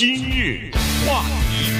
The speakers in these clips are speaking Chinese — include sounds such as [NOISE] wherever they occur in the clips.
今日话题，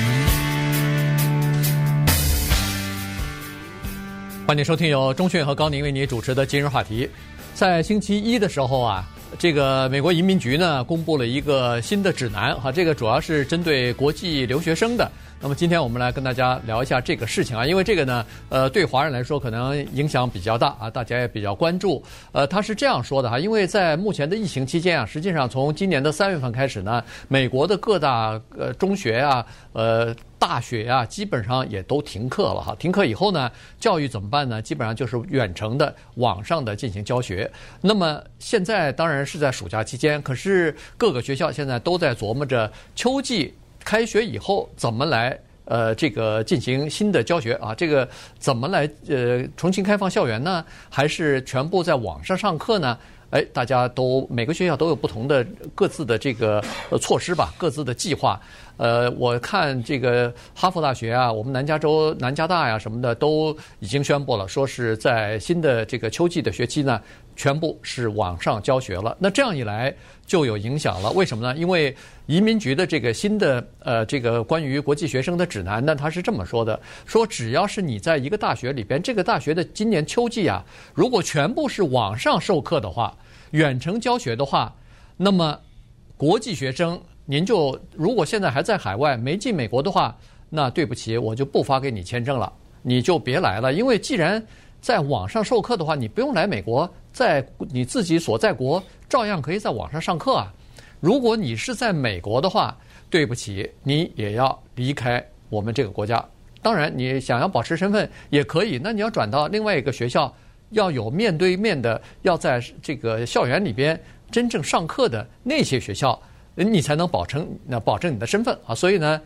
欢迎收听由钟讯和高宁为你主持的今日话题。在星期一的时候啊，这个美国移民局呢公布了一个新的指南，哈，这个主要是针对国际留学生的。那么今天我们来跟大家聊一下这个事情啊，因为这个呢，呃，对华人来说可能影响比较大啊，大家也比较关注。呃，他是这样说的哈，因为在目前的疫情期间啊，实际上从今年的三月份开始呢，美国的各大呃中学啊、呃大学啊，基本上也都停课了哈。停课以后呢，教育怎么办呢？基本上就是远程的、网上的进行教学。那么现在当然是在暑假期间，可是各个学校现在都在琢磨着秋季。开学以后怎么来呃这个进行新的教学啊？这个怎么来呃重新开放校园呢？还是全部在网上上课呢？哎，大家都每个学校都有不同的各自的这个措施吧，各自的计划。呃，我看这个哈佛大学啊，我们南加州南加大呀什么的都已经宣布了，说是在新的这个秋季的学期呢，全部是网上教学了。那这样一来就有影响了，为什么呢？因为移民局的这个新的呃这个关于国际学生的指南呢，它是这么说的：说只要是你在一个大学里边，这个大学的今年秋季啊，如果全部是网上授课的话，远程教学的话，那么国际学生。您就如果现在还在海外没进美国的话，那对不起，我就不发给你签证了，你就别来了。因为既然在网上授课的话，你不用来美国，在你自己所在国照样可以在网上上课啊。如果你是在美国的话，对不起，你也要离开我们这个国家。当然，你想要保持身份也可以，那你要转到另外一个学校，要有面对面的，要在这个校园里边真正上课的那些学校。你才能保证那保证你的身份啊，所以呢，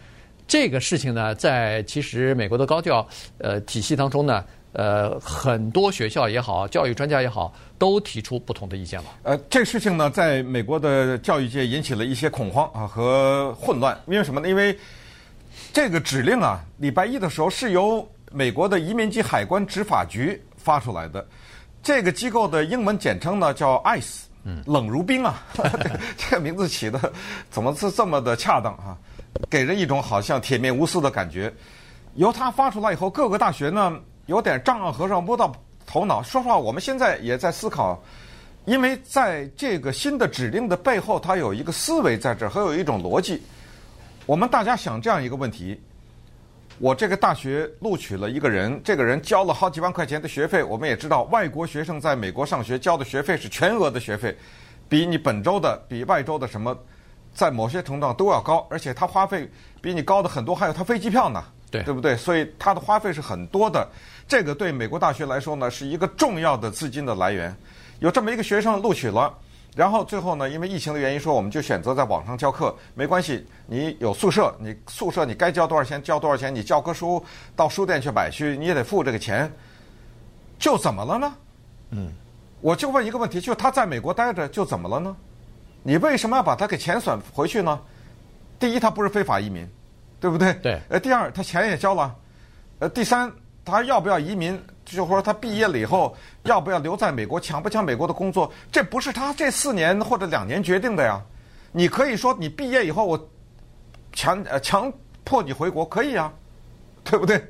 这个事情呢，在其实美国的高教呃体系当中呢，呃，很多学校也好，教育专家也好，都提出不同的意见了。呃，这个事情呢，在美国的教育界引起了一些恐慌啊和混乱，因为什么呢？因为这个指令啊，礼拜一的时候是由美国的移民及海关执法局发出来的，这个机构的英文简称呢叫 ICE。嗯，冷如冰啊，[LAUGHS] 这个名字起的怎么是这么的恰当啊？给人一种好像铁面无私的感觉。由他发出来以后，各个大学呢有点丈二和尚摸到头脑。说实话，我们现在也在思考，因为在这个新的指令的背后，它有一个思维在这儿，还有一种逻辑。我们大家想这样一个问题。我这个大学录取了一个人，这个人交了好几万块钱的学费。我们也知道，外国学生在美国上学交的学费是全额的学费，比你本州的、比外州的什么，在某些程度上都要高。而且他花费比你高的很多，还有他飞机票呢，对对不对？所以他的花费是很多的。这个对美国大学来说呢，是一个重要的资金的来源。有这么一个学生录取了。然后最后呢，因为疫情的原因，说我们就选择在网上教课，没关系。你有宿舍，你宿舍你该交多少钱交多少钱，你教科书到书店去买去，你也得付这个钱。就怎么了呢？嗯，我就问一个问题，就他在美国待着，就怎么了呢？你为什么要把他给遣返回去呢？第一，他不是非法移民，对不对？对。呃，第二，他钱也交了。呃，第三，他要不要移民？就说他毕业了以后要不要留在美国，抢不抢美国的工作，这不是他这四年或者两年决定的呀。你可以说你毕业以后我强呃强迫你回国可以啊，对不对？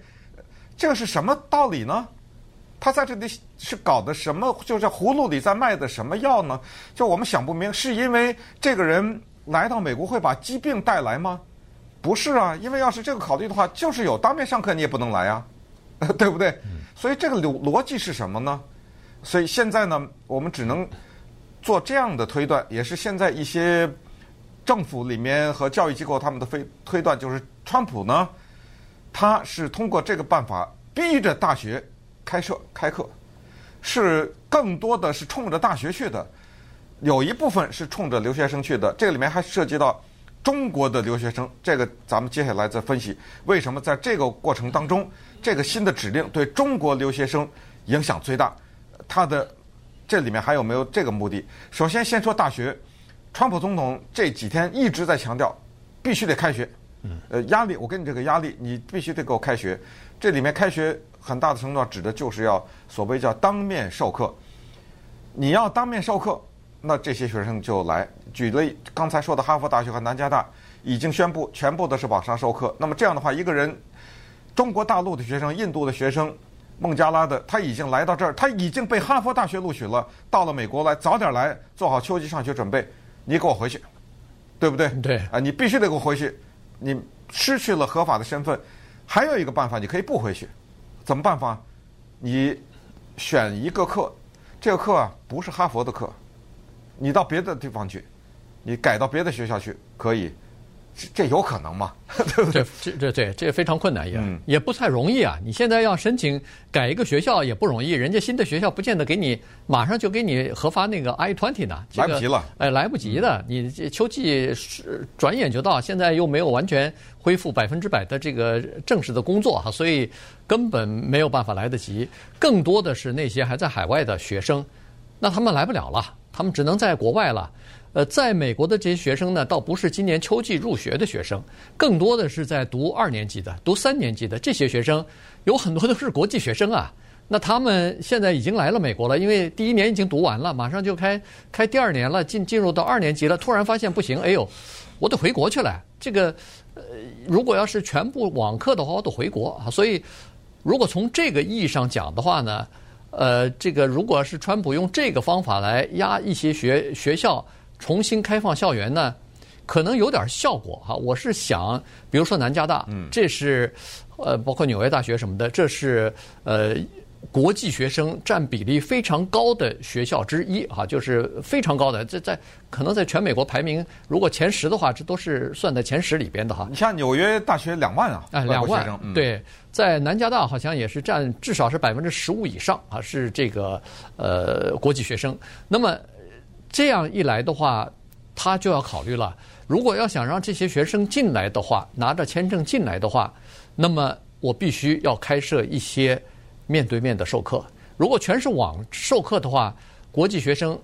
这个是什么道理呢？他在这里是搞的什么？就是葫芦里在卖的什么药呢？就我们想不明，是因为这个人来到美国会把疾病带来吗？不是啊，因为要是这个考虑的话，就是有当面上课你也不能来啊，[LAUGHS] 对不对？所以这个逻逻辑是什么呢？所以现在呢，我们只能做这样的推断，也是现在一些政府里面和教育机构他们的推推断，就是川普呢，他是通过这个办法逼着大学开设开课，是更多的是冲着大学去的，有一部分是冲着留学生去的，这个里面还涉及到中国的留学生，这个咱们接下来再分析为什么在这个过程当中。这个新的指令对中国留学生影响最大，它的这里面还有没有这个目的？首先，先说大学，川普总统这几天一直在强调，必须得开学。呃，压力，我给你这个压力，你必须得给我开学。这里面开学很大的程度上指的就是要所谓叫当面授课。你要当面授课，那这些学生就来。举例刚才说的哈佛大学和南加大，已经宣布全部都是网上授课。那么这样的话，一个人，中国大陆的学生、印度的学生、孟加拉的，他已经来到这儿，他已经被哈佛大学录取了，到了美国来，早点来，做好秋季上学准备。你给我回去，对不对？对。啊，你必须得给我回去。你失去了合法的身份，还有一个办法，你可以不回去。怎么办法？你选一个课，这个课啊不是哈佛的课，你到别的地方去。你改到别的学校去可以，这这有可能吗？[LAUGHS] 对不对？这这这这非常困难也、嗯、也不太容易啊！你现在要申请改一个学校也不容易，人家新的学校不见得给你马上就给你核发那个 I-20 呢、这个，来不及了。哎，来不及的，你这秋季是转眼就到，现在又没有完全恢复百分之百的这个正式的工作哈，所以根本没有办法来得及。更多的是那些还在海外的学生，那他们来不了了，他们只能在国外了。呃，在美国的这些学生呢，倒不是今年秋季入学的学生，更多的是在读二年级的、读三年级的这些学生，有很多都是国际学生啊。[LAUGHS] 那他们现在已经来了美国了，因为第一年已经读完了，马上就开开第二年了，进进入到二年级了。突然发现不行，哎呦，我得回国去了。这个，呃，如果要是全部网课的话，我得回国啊。所以，如果从这个意义上讲的话呢，呃，这个如果是川普用这个方法来压一些学学校。重新开放校园呢，可能有点效果哈。我是想，比如说南加大，这是呃，包括纽约大学什么的，这是呃国际学生占比例非常高的学校之一哈，就是非常高的。这在可能在全美国排名，如果前十的话，这都是算在前十里边的哈。你像纽约大学两万啊，哎，两万，对，在南加大好像也是占至少是百分之十五以上啊，是这个呃国际学生。那么。这样一来的话，他就要考虑了。如果要想让这些学生进来的话，拿着签证进来的话，那么我必须要开设一些面对面的授课。如果全是网授课的话，国际学生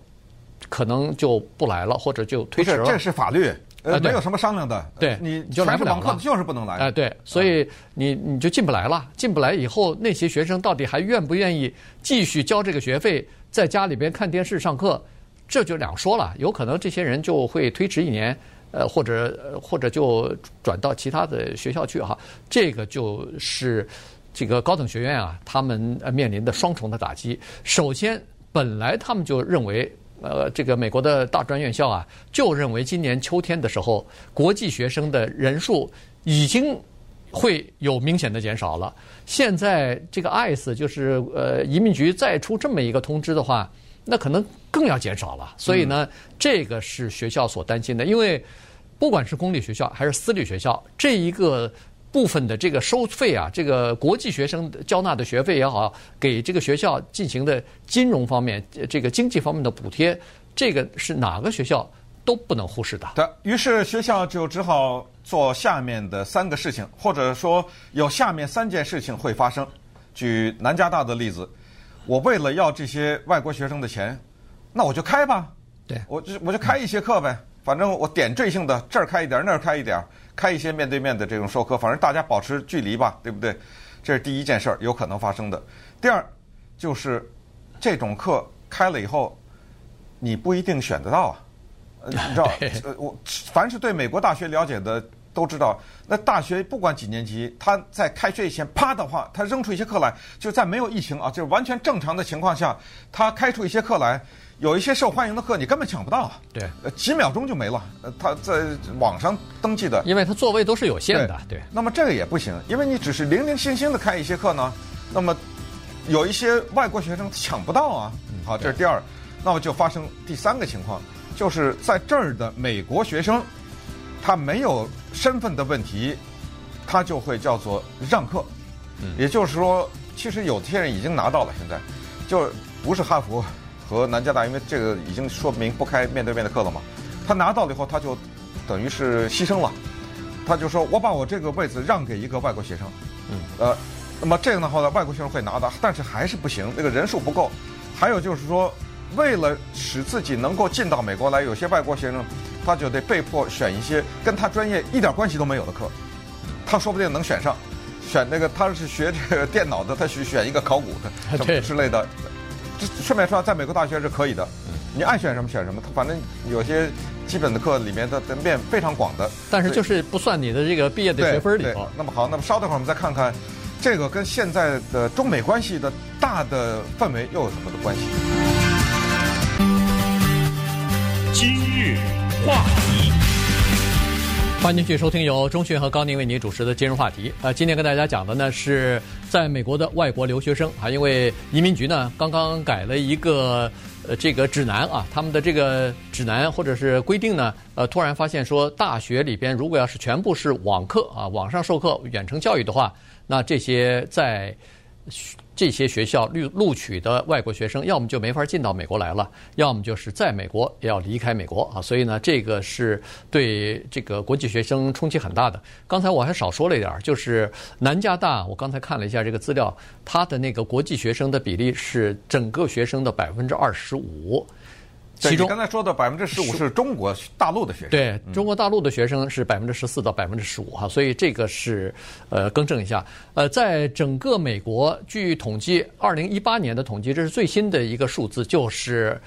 可能就不来了，或者就推迟了。这是法律，呃，没有什么商量的。对，你就来不了了，就是不能来。哎，对，所以你你就进不来了。进不来以后，那些学生到底还愿不愿意继续交这个学费，在家里边看电视上课？这就两说了，有可能这些人就会推迟一年，呃，或者或者就转到其他的学校去哈。这个就是这个高等学院啊，他们面临的双重的打击。首先，本来他们就认为，呃，这个美国的大专院校啊，就认为今年秋天的时候，国际学生的人数已经会有明显的减少了。现在这个 ICE 就是呃移民局再出这么一个通知的话。那可能更要减少了，所以呢，这个是学校所担心的。因为不管是公立学校还是私立学校，这一个部分的这个收费啊，这个国际学生交纳的学费也好，给这个学校进行的金融方面、这个经济方面的补贴，这个是哪个学校都不能忽视的。对，于是学校就只好做下面的三个事情，或者说有下面三件事情会发生。举南加大的例子。我为了要这些外国学生的钱，那我就开吧。对，我就我就开一些课呗。反正我点缀性的这儿开一点，那儿开一点，开一些面对面的这种授课。反正大家保持距离吧，对不对？这是第一件事儿，有可能发生的。第二，就是这种课开了以后，你不一定选得到啊。你知道，[LAUGHS] 呃，我凡是对美国大学了解的。都知道，那大学不管几年级，他在开学以前，啪的话，他扔出一些课来，就在没有疫情啊，就是完全正常的情况下，他开出一些课来，有一些受欢迎的课，你根本抢不到啊。对，几秒钟就没了。他在网上登记的，因为他座位都是有限的。对。对，那么这个也不行，因为你只是零零星星的开一些课呢，那么有一些外国学生抢不到啊。好，这是第二，那么就发生第三个情况，就是在这儿的美国学生。他没有身份的问题，他就会叫做让课。嗯，也就是说，其实有些人已经拿到了，现在就不是哈佛和南加大，因为这个已经说明不开面对面的课了嘛。他拿到了以后，他就等于是牺牲了。他就说：“我把我这个位置让给一个外国学生。”嗯，呃，那么这样的话呢，外国学生会拿到，但是还是不行，那个人数不够。还有就是说，为了使自己能够进到美国来，有些外国学生。他就得被迫选一些跟他专业一点关系都没有的课，他说不定能选上，选那个他是学这个电脑的，他去选一个考古的 [LAUGHS] [LAUGHS] 什么之类的。这顺便说，在美国大学是可以的，你爱选什么选什么。他反正有些基本的课里面的面非常广的。但是就是不算你的这个毕业的学分里头。那么好，那么稍等会儿我们再看看，这个跟现在的中美关系的大的氛围又有什么的关系？今日话题。欢迎继续收听由钟迅和高宁为您主持的今日话题。呃，今天跟大家讲的呢是在美国的外国留学生啊，因为移民局呢刚刚改了一个呃这个指南啊，他们的这个指南或者是规定呢，呃，突然发现说大学里边如果要是全部是网课啊，网上授课、远程教育的话，那这些在。这些学校录录取的外国学生，要么就没法进到美国来了，要么就是在美国也要离开美国啊。所以呢，这个是对这个国际学生冲击很大的。刚才我还少说了一点，就是南加大，我刚才看了一下这个资料，它的那个国际学生的比例是整个学生的百分之二十五。其中刚才说的百分之十五是中国大陆的学生，对中国大陆的学生是百分之十四到百分之十五哈，所以这个是呃更正一下。呃，在整个美国，据统计，二零一八年的统计，这是最新的一个数字，就是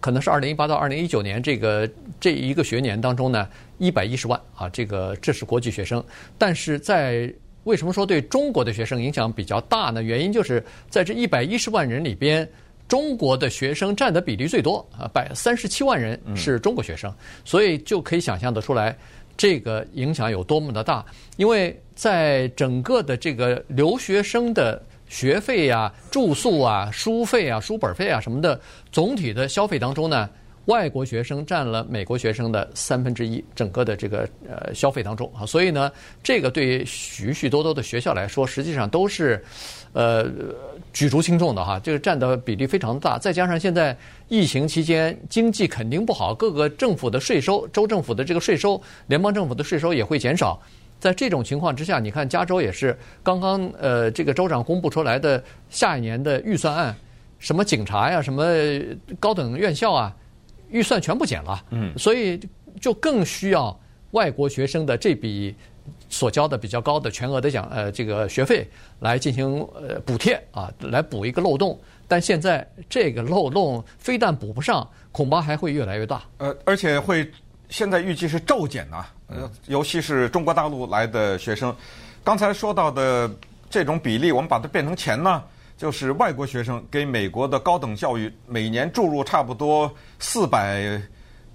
可能是二零一八到二零一九年这个这一个学年当中呢，一百一十万啊，这个这是国际学生。但是在为什么说对中国的学生影响比较大呢？原因就是在这一百一十万人里边。中国的学生占的比例最多啊，百三十七万人是中国学生，所以就可以想象得出来，这个影响有多么的大。因为在整个的这个留学生的学费啊、住宿啊、书费啊、书本费啊什么的总体的消费当中呢，外国学生占了美国学生的三分之一，整个的这个呃消费当中啊，所以呢，这个对许许多多的学校来说，实际上都是。呃，举足轻重的哈，这个占的比例非常大，再加上现在疫情期间经济肯定不好，各个政府的税收、州政府的这个税收、联邦政府的税收也会减少。在这种情况之下，你看加州也是刚刚呃，这个州长公布出来的下一年的预算案，什么警察呀、什么高等院校啊，预算全部减了，嗯，所以就更需要外国学生的这笔。所交的比较高的全额的奖呃这个学费来进行呃补贴啊，来补一个漏洞。但现在这个漏洞非但补不上，恐怕还会越来越大。呃，而且会现在预计是骤减呐。呃，尤其是中国大陆来的学生，刚才说到的这种比例，我们把它变成钱呢，就是外国学生给美国的高等教育每年注入差不多四百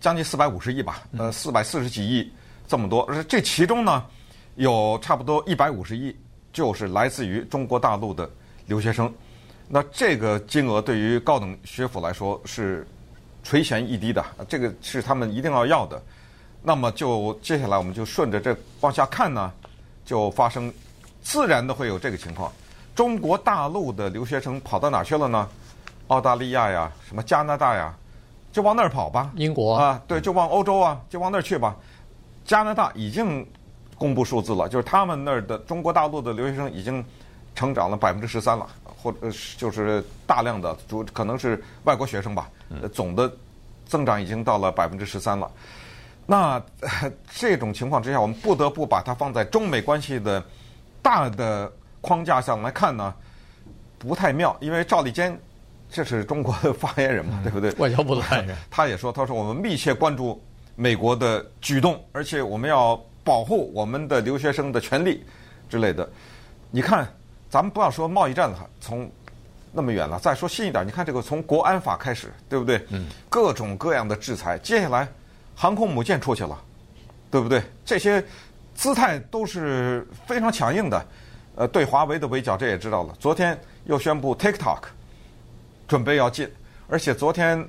将近四百五十亿吧，呃，四百四十几亿这么多。而这其中呢。有差不多一百五十亿，就是来自于中国大陆的留学生。那这个金额对于高等学府来说是垂涎欲滴的，这个是他们一定要要的。那么就接下来我们就顺着这往下看呢，就发生自然的会有这个情况。中国大陆的留学生跑到哪去了呢？澳大利亚呀，什么加拿大呀，就往那儿跑吧。英国啊，对，就往欧洲啊，就往那儿去吧。加拿大已经。公布数字了，就是他们那儿的中国大陆的留学生已经成长了百分之十三了，或者就是大量的主可能是外国学生吧，总的增长已经到了百分之十三了。那这种情况之下，我们不得不把它放在中美关系的大的框架上来看呢，不太妙。因为赵立坚这是中国的发言人嘛，对不对？外交部的发言人，[LAUGHS] 他也说，他说我们密切关注美国的举动，而且我们要。保护我们的留学生的权利之类的，你看，咱们不要说贸易战了，从那么远了，再说近一点，你看这个从国安法开始，对不对？嗯。各种各样的制裁，接下来航空母舰出去了，对不对？这些姿态都是非常强硬的。呃，对华为的围剿，这也知道了。昨天又宣布 TikTok 准备要进，而且昨天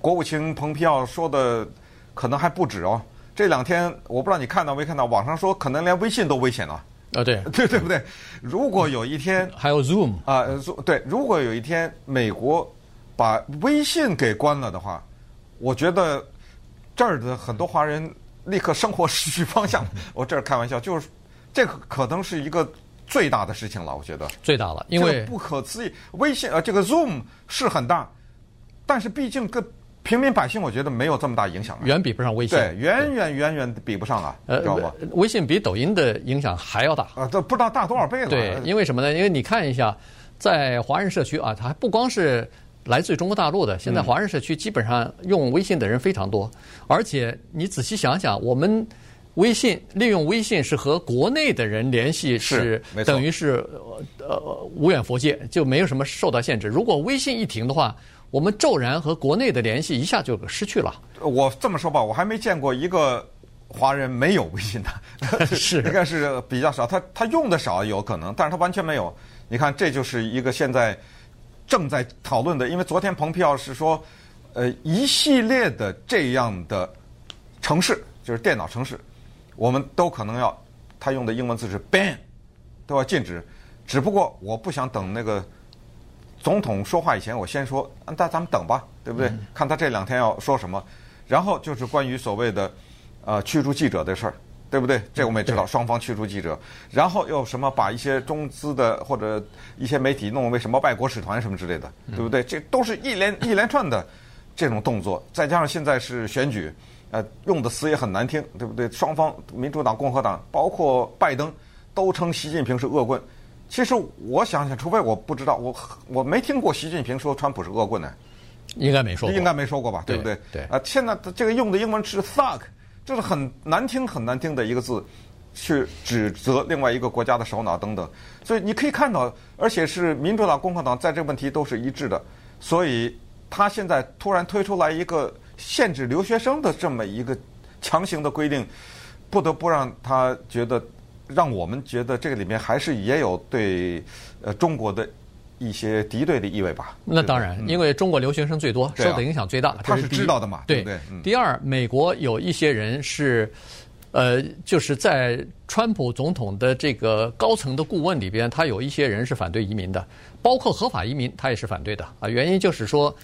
国务卿蓬佩奥说的可能还不止哦。这两天我不知道你看到没看到，网上说可能连微信都危险了。啊，对，[LAUGHS] 对对不对？如果有一天 [LAUGHS] 还有 Zoom 啊，Zoom 对，如果有一天美国把微信给关了的话，我觉得这儿的很多华人立刻生活失去方向。[LAUGHS] 我这儿开玩笑，就是这个可能是一个最大的事情了。我觉得最大了，因为不可思议。微信啊，这个 Zoom 是很大，但是毕竟跟平民百姓，我觉得没有这么大影响，远比不上微信。对，远远远远比不上啊，知道吧？微信比抖音的影响还要大啊，这不知道大多少倍了。对，因为什么呢？因为你看一下，在华人社区啊，它还不光是来自于中国大陆的，现在华人社区基本上用微信的人非常多，而且你仔细想想，我们微信利用微信是和国内的人联系，是等于是呃无远佛界，就没有什么受到限制。如果微信一停的话，我们骤然和国内的联系一下就失去了。我这么说吧，我还没见过一个华人没有微信的，[LAUGHS] [LAUGHS] 是应该是比较少。他他用的少有可能，但是他完全没有。你看，这就是一个现在。正在讨论的，因为昨天蓬佩奥是说，呃，一系列的这样的城市，就是电脑城市，我们都可能要，他用的英文字是 ban，都要禁止。只不过我不想等那个总统说话以前，我先说，那咱们等吧，对不对？嗯、看他这两天要说什么。然后就是关于所谓的呃驱逐记者的事儿。对不对？这我们也知道，双方驱逐记者，然后又什么把一些中资的或者一些媒体弄为什么外国使团什么之类的，对不对？这都是一连 [LAUGHS] 一连串的这种动作，再加上现在是选举，呃，用的词也很难听，对不对？双方民主党、共和党，包括拜登，都称习近平是恶棍。其实我想想，除非我不知道，我我没听过习近平说川普是恶棍呢，应该没说过，应该没说过吧？对不对？对。啊，现在这个用的英文是 thug。这是很难听、很难听的一个字，去指责另外一个国家的首脑等等。所以你可以看到，而且是民主党、共和党在这个问题都是一致的。所以他现在突然推出来一个限制留学生的这么一个强行的规定，不得不让他觉得，让我们觉得这个里面还是也有对呃中国的。一些敌对的意味吧。那当然，因为中国留学生最多，受的影响最大。他是知道的嘛？对不对？第二，美国有一些人是，呃，就是在川普总统的这个高层的顾问里边，他有一些人是反对移民的，包括合法移民，他也是反对的啊。原因就是说，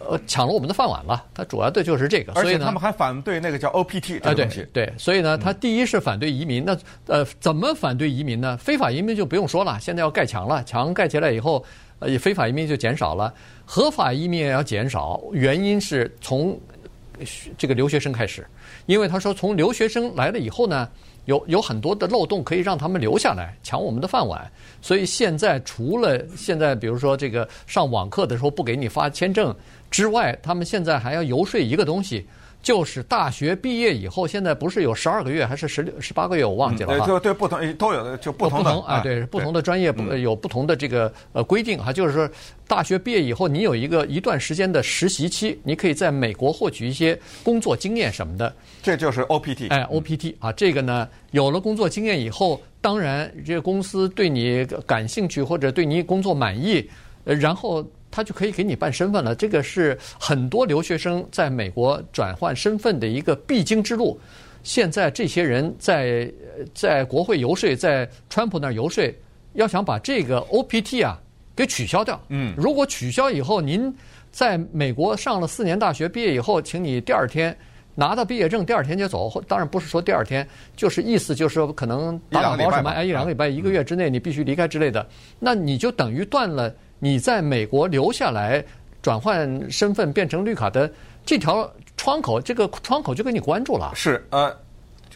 呃，抢了我们的饭碗了。他主要的就是这个。而且他们还反对那个叫 OPT 这个东西。对，所以呢，他第一是反对移民。那呃，怎么反对移民呢？非法移民就不用说了，现在要盖墙了，墙盖起来以后。呃，非法移民就减少了，合法移民也要减少。原因是从这个留学生开始，因为他说从留学生来了以后呢，有有很多的漏洞可以让他们留下来抢我们的饭碗。所以现在除了现在比如说这个上网课的时候不给你发签证之外，他们现在还要游说一个东西。就是大学毕业以后，现在不是有十二个月还是十六、十八个月，我忘记了哈。对、嗯、对，不同都有的，就不同的啊，对，不同的专业不有不同的这个呃规定哈。就是说，大学毕业以后，你有一个一段时间的实习期，你可以在美国获取一些工作经验什么的。这就是 OPT。哎，OPT 啊，这个呢，有了工作经验以后，当然这个公司对你感兴趣或者对你工作满意，呃，然后。他就可以给你办身份了，这个是很多留学生在美国转换身份的一个必经之路。现在这些人在在国会游说，在川普那儿游说，要想把这个 OPT 啊给取消掉。嗯，如果取消以后，您在美国上了四年大学，毕业以后，请你第二天拿到毕业证，第二天就走。当然不是说第二天，就是意思就是说可能打打包什么，哎，一两个礼拜、一个月之内你必须离开之类的，那你就等于断了。你在美国留下来转换身份变成绿卡的这条窗口，这个窗口就给你关住了。是呃，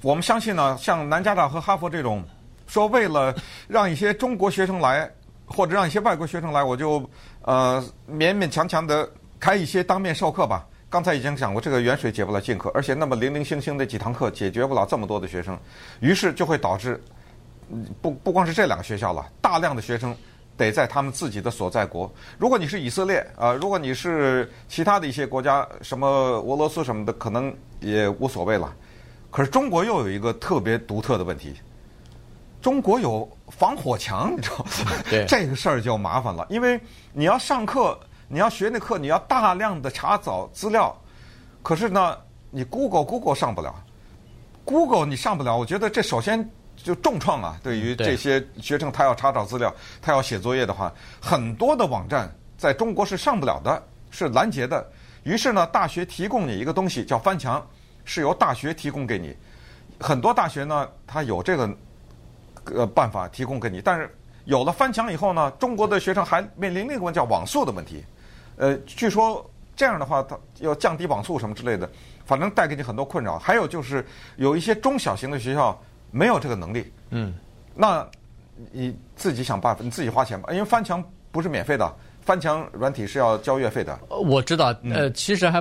我们相信呢，像南加大和哈佛这种，说为了让一些中国学生来，或者让一些外国学生来，我就呃勉勉强强的开一些当面授课吧。刚才已经讲过，这个远水解不了近渴，而且那么零零星星的几堂课解决不了这么多的学生，于是就会导致不不光是这两个学校了，大量的学生。得在他们自己的所在国。如果你是以色列啊，如果你是其他的一些国家，什么俄罗斯什么的，可能也无所谓了。可是中国又有一个特别独特的问题，中国有防火墙，你知道吗？对，[LAUGHS] 这个事儿就麻烦了，因为你要上课，你要学那课，你要大量的查找资料。可是呢，你 Google Google 上不了，Google 你上不了。我觉得这首先。就重创啊！对于这些学生，他要查找资料，他要写作业的话，很多的网站在中国是上不了的，是拦截的。于是呢，大学提供你一个东西叫翻墙，是由大学提供给你。很多大学呢，它有这个呃办法提供给你，但是有了翻墙以后呢，中国的学生还面临另一个问题叫网速的问题。呃，据说这样的话，它要降低网速什么之类的，反正带给你很多困扰。还有就是有一些中小型的学校。没有这个能力，嗯，那你自己想办法，你自己花钱吧，因为翻墙不是免费的，翻墙软体是要交月费的。我知道，呃，其实还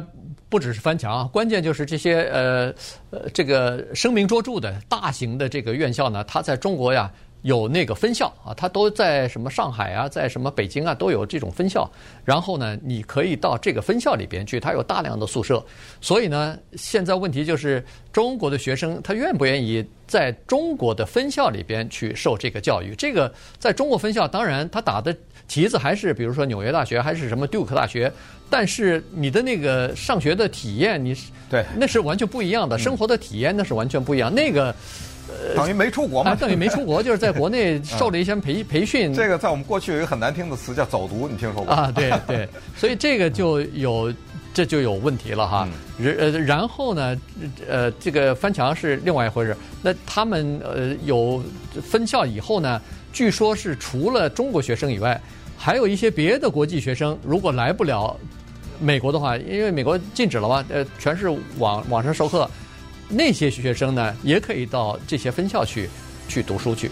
不只是翻墙啊，关键就是这些呃呃这个声名卓著的大型的这个院校呢，它在中国呀。有那个分校啊，它都在什么上海啊，在什么北京啊，都有这种分校。然后呢，你可以到这个分校里边去，它有大量的宿舍。所以呢，现在问题就是中国的学生他愿不愿意在中国的分校里边去受这个教育？这个在中国分校，当然他打的旗子还是比如说纽约大学，还是什么杜克大学，但是你的那个上学的体验，你是对，那是完全不一样的，生活的体验那是完全不一样。那个。等于没出国嘛？等于没出国，[LAUGHS] 就是在国内受了一些培培训。这个在我们过去有一个很难听的词叫“走读”，你听说过？啊，对对，所以这个就有这就有问题了哈。呃，然后呢，呃，这个翻墙是另外一回事。那他们呃有分校以后呢，据说是除了中国学生以外，还有一些别的国际学生，如果来不了美国的话，因为美国禁止了嘛，呃，全是网网上授课。那些学生呢，也可以到这些分校去，去读书去。